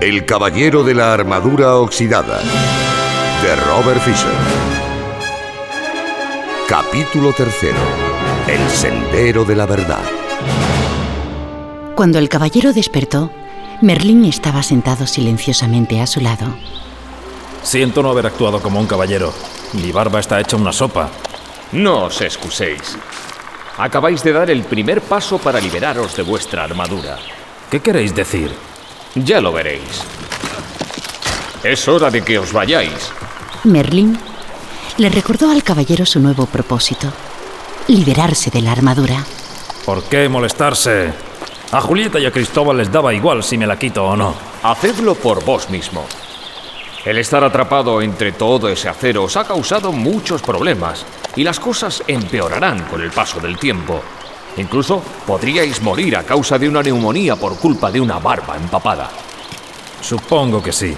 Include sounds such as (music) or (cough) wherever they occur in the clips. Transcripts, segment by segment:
El Caballero de la Armadura Oxidada de Robert Fisher. Capítulo tercero. El Sendero de la Verdad. Cuando el caballero despertó, Merlín estaba sentado silenciosamente a su lado. Siento no haber actuado como un caballero. Mi barba está hecha una sopa. No os excuséis. Acabáis de dar el primer paso para liberaros de vuestra armadura. ¿Qué queréis decir? Ya lo veréis. Es hora de que os vayáis. Merlín le recordó al caballero su nuevo propósito, liberarse de la armadura. ¿Por qué molestarse? A Julieta y a Cristóbal les daba igual si me la quito o no. Hacedlo por vos mismo. El estar atrapado entre todo ese acero os ha causado muchos problemas y las cosas empeorarán con el paso del tiempo. Incluso podríais morir a causa de una neumonía por culpa de una barba empapada. Supongo que sí.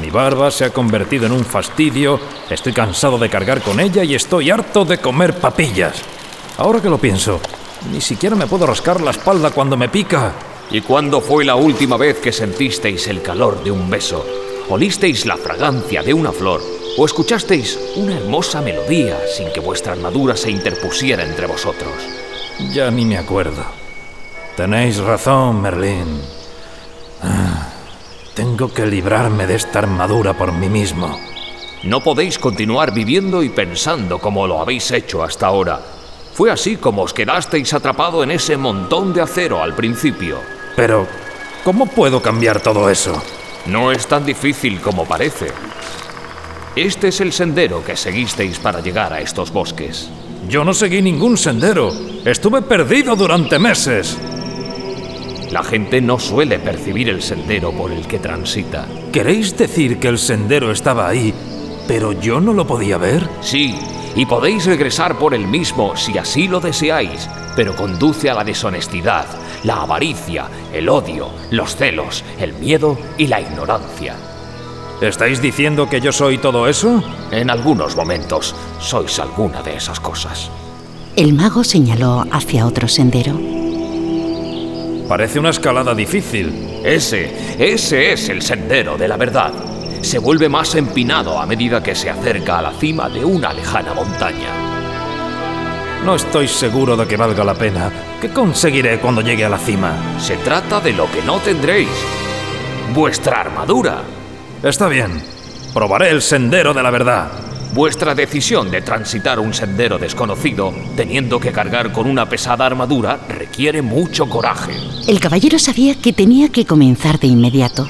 Mi barba se ha convertido en un fastidio, estoy cansado de cargar con ella y estoy harto de comer papillas. Ahora que lo pienso, ni siquiera me puedo rascar la espalda cuando me pica. ¿Y cuándo fue la última vez que sentisteis el calor de un beso? ¿Olisteis la fragancia de una flor? ¿O escuchasteis una hermosa melodía sin que vuestra armadura se interpusiera entre vosotros? Ya ni me acuerdo. Tenéis razón, Merlín. Ah, tengo que librarme de esta armadura por mí mismo. No podéis continuar viviendo y pensando como lo habéis hecho hasta ahora. Fue así como os quedasteis atrapado en ese montón de acero al principio. Pero, ¿cómo puedo cambiar todo eso? No es tan difícil como parece. Este es el sendero que seguisteis para llegar a estos bosques. Yo no seguí ningún sendero. Estuve perdido durante meses. La gente no suele percibir el sendero por el que transita. ¿Queréis decir que el sendero estaba ahí, pero yo no lo podía ver? Sí, y podéis regresar por el mismo si así lo deseáis, pero conduce a la deshonestidad, la avaricia, el odio, los celos, el miedo y la ignorancia. ¿Estáis diciendo que yo soy todo eso? En algunos momentos sois alguna de esas cosas. El mago señaló hacia otro sendero. Parece una escalada difícil. Ese, ese es el sendero de la verdad. Se vuelve más empinado a medida que se acerca a la cima de una lejana montaña. No estoy seguro de que valga la pena. ¿Qué conseguiré cuando llegue a la cima? Se trata de lo que no tendréis. Vuestra armadura. Está bien. Probaré el sendero de la verdad. Vuestra decisión de transitar un sendero desconocido, teniendo que cargar con una pesada armadura, requiere mucho coraje. El caballero sabía que tenía que comenzar de inmediato,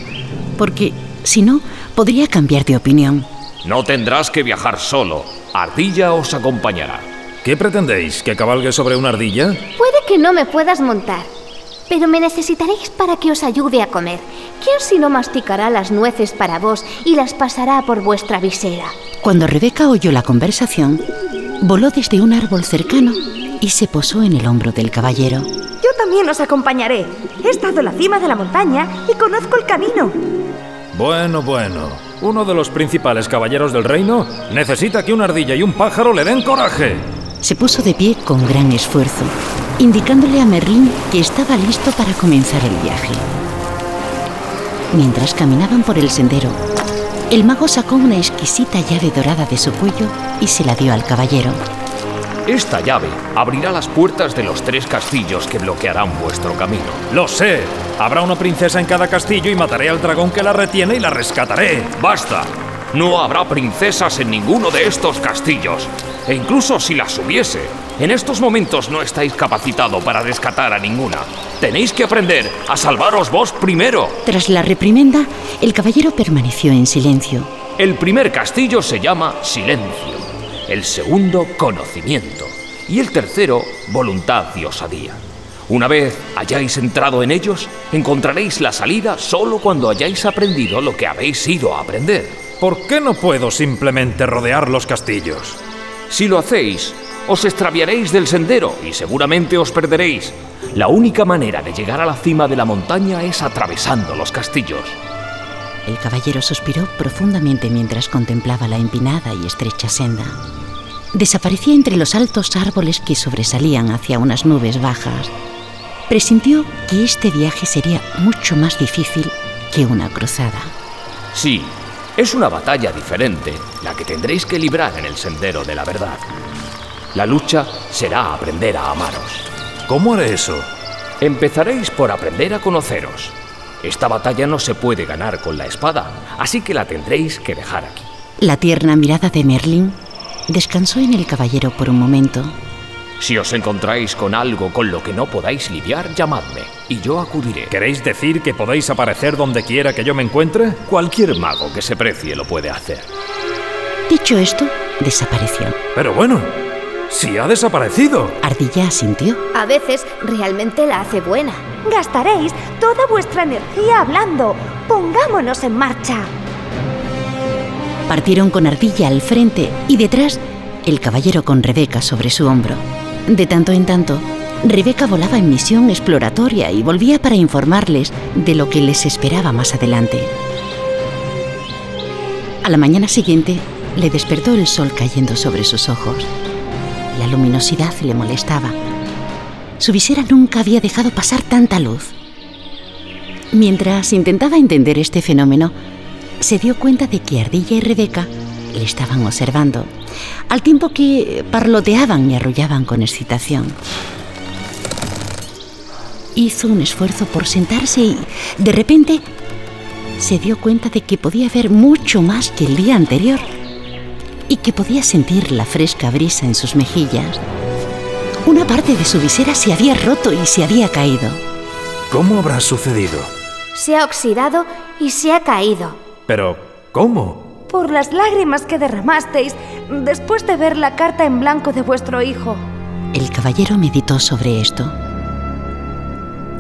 porque si no, podría cambiar de opinión. No tendrás que viajar solo. Ardilla os acompañará. ¿Qué pretendéis? ¿Que cabalgue sobre una ardilla? Puede que no me puedas montar, pero me necesitaréis para que os ayude a comer. ¿Quién si no masticará las nueces para vos y las pasará por vuestra visera? Cuando Rebeca oyó la conversación, voló desde un árbol cercano y se posó en el hombro del caballero. Yo también os acompañaré. He estado en la cima de la montaña y conozco el camino. Bueno, bueno. Uno de los principales caballeros del reino necesita que una ardilla y un pájaro le den coraje. Se puso de pie con gran esfuerzo, indicándole a Merlín que estaba listo para comenzar el viaje. Mientras caminaban por el sendero, el mago sacó una exquisita llave dorada de su cuello y se la dio al caballero. Esta llave abrirá las puertas de los tres castillos que bloquearán vuestro camino. Lo sé. Habrá una princesa en cada castillo y mataré al dragón que la retiene y la rescataré. ¡Basta! No habrá princesas en ninguno de estos castillos. E incluso si las hubiese, en estos momentos no estáis capacitado para rescatar a ninguna. Tenéis que aprender a salvaros vos primero. Tras la reprimenda, el caballero permaneció en silencio. El primer castillo se llama Silencio, el segundo Conocimiento y el tercero Voluntad y Osadía. Una vez hayáis entrado en ellos, encontraréis la salida solo cuando hayáis aprendido lo que habéis ido a aprender. ¿Por qué no puedo simplemente rodear los castillos? Si lo hacéis, os extraviaréis del sendero y seguramente os perderéis. La única manera de llegar a la cima de la montaña es atravesando los castillos. El caballero suspiró profundamente mientras contemplaba la empinada y estrecha senda. Desaparecía entre los altos árboles que sobresalían hacia unas nubes bajas. Presintió que este viaje sería mucho más difícil que una cruzada. Sí, es una batalla diferente la que tendréis que librar en el sendero de la verdad. La lucha será aprender a amaros. ¿Cómo haré eso? Empezaréis por aprender a conoceros. Esta batalla no se puede ganar con la espada, así que la tendréis que dejar aquí. La tierna mirada de Merlin descansó en el caballero por un momento. Si os encontráis con algo con lo que no podáis lidiar, llamadme y yo acudiré. ¿Queréis decir que podéis aparecer donde quiera que yo me encuentre? Cualquier mago que se precie lo puede hacer. Dicho esto, desapareció. Pero bueno, si ha desaparecido. Ardilla asintió. A veces realmente la hace buena. Gastaréis toda vuestra energía hablando. Pongámonos en marcha. Partieron con Ardilla al frente y detrás el caballero con Rebeca sobre su hombro. De tanto en tanto, Rebeca volaba en misión exploratoria y volvía para informarles de lo que les esperaba más adelante. A la mañana siguiente le despertó el sol cayendo sobre sus ojos. La luminosidad le molestaba. Su visera nunca había dejado pasar tanta luz. Mientras intentaba entender este fenómeno, se dio cuenta de que Ardilla y Rebeca le estaban observando, al tiempo que parloteaban y arrullaban con excitación. Hizo un esfuerzo por sentarse y, de repente, se dio cuenta de que podía ver mucho más que el día anterior y que podía sentir la fresca brisa en sus mejillas. Una parte de su visera se había roto y se había caído. ¿Cómo habrá sucedido? Se ha oxidado y se ha caído. Pero, ¿cómo? Por las lágrimas que derramasteis después de ver la carta en blanco de vuestro hijo. El caballero meditó sobre esto.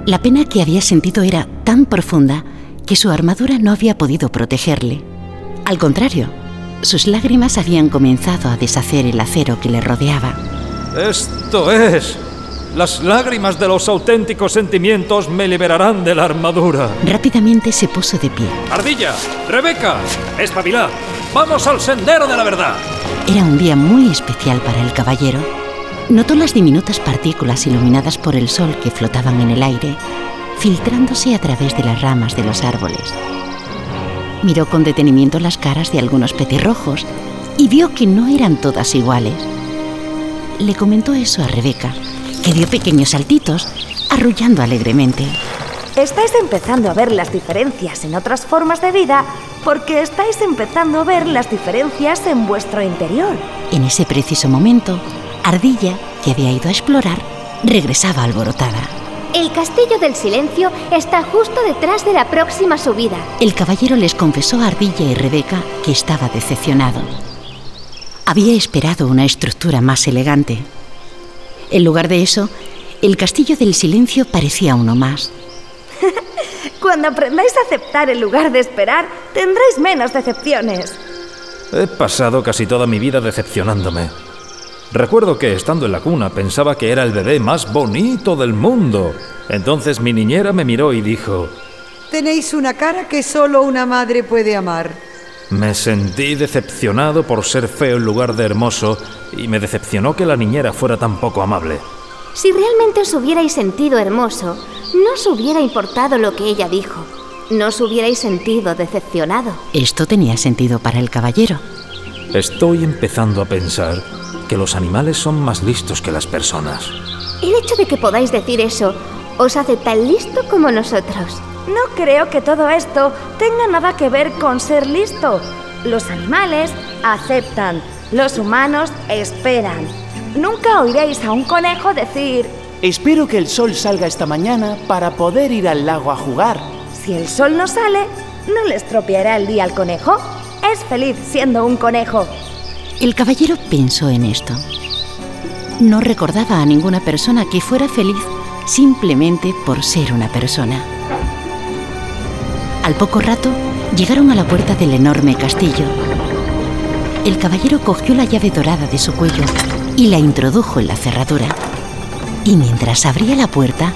La pena que había sentido era tan profunda que su armadura no había podido protegerle. Al contrario, sus lágrimas habían comenzado a deshacer el acero que le rodeaba. Esto es. Las lágrimas de los auténticos sentimientos me liberarán de la armadura. Rápidamente se puso de pie. Ardilla, Rebeca, espabilad. Vamos al sendero de la verdad. Era un día muy especial para el caballero. Notó las diminutas partículas iluminadas por el sol que flotaban en el aire, filtrándose a través de las ramas de los árboles. Miró con detenimiento las caras de algunos petirrojos y vio que no eran todas iguales. Le comentó eso a Rebeca, que dio pequeños saltitos, arrullando alegremente. Estáis empezando a ver las diferencias en otras formas de vida porque estáis empezando a ver las diferencias en vuestro interior. En ese preciso momento, Ardilla, que había ido a explorar, regresaba alborotada. El castillo del silencio está justo detrás de la próxima subida. El caballero les confesó a Ardilla y Rebeca que estaba decepcionado. Había esperado una estructura más elegante. En lugar de eso, el castillo del silencio parecía uno más. (laughs) Cuando aprendáis a aceptar en lugar de esperar, tendréis menos decepciones. He pasado casi toda mi vida decepcionándome. Recuerdo que estando en la cuna pensaba que era el bebé más bonito del mundo. Entonces mi niñera me miró y dijo, Tenéis una cara que solo una madre puede amar. Me sentí decepcionado por ser feo en lugar de hermoso y me decepcionó que la niñera fuera tan poco amable. Si realmente os hubierais sentido hermoso, no os hubiera importado lo que ella dijo. No os hubierais sentido decepcionado. Esto tenía sentido para el caballero. Estoy empezando a pensar que los animales son más listos que las personas. El hecho de que podáis decir eso os hace tan listo como nosotros. No creo que todo esto tenga nada que ver con ser listo. Los animales aceptan, los humanos esperan. Nunca oiréis a un conejo decir, Espero que el sol salga esta mañana para poder ir al lago a jugar. si el sol no sale, ¿no le estropeará el día al conejo? Es feliz siendo un conejo. El caballero pensó en esto. No recordaba a ninguna persona que fuera feliz simplemente por ser una persona. Al poco rato llegaron a la puerta del enorme castillo. El caballero cogió la llave dorada de su cuello y la introdujo en la cerradura. Y mientras abría la puerta,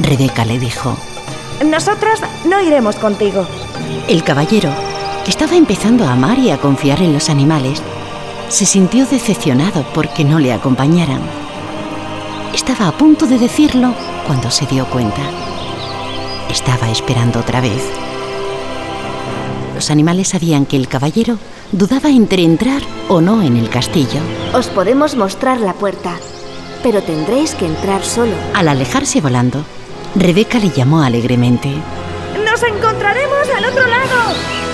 Rebeca le dijo, Nosotros no iremos contigo. El caballero, que estaba empezando a amar y a confiar en los animales, se sintió decepcionado porque no le acompañaran. Estaba a punto de decirlo cuando se dio cuenta. Estaba esperando otra vez. Los animales sabían que el caballero dudaba entre entrar o no en el castillo. Os podemos mostrar la puerta, pero tendréis que entrar solo. Al alejarse volando, Rebeca le llamó alegremente. ¡Nos encontraremos al otro lado!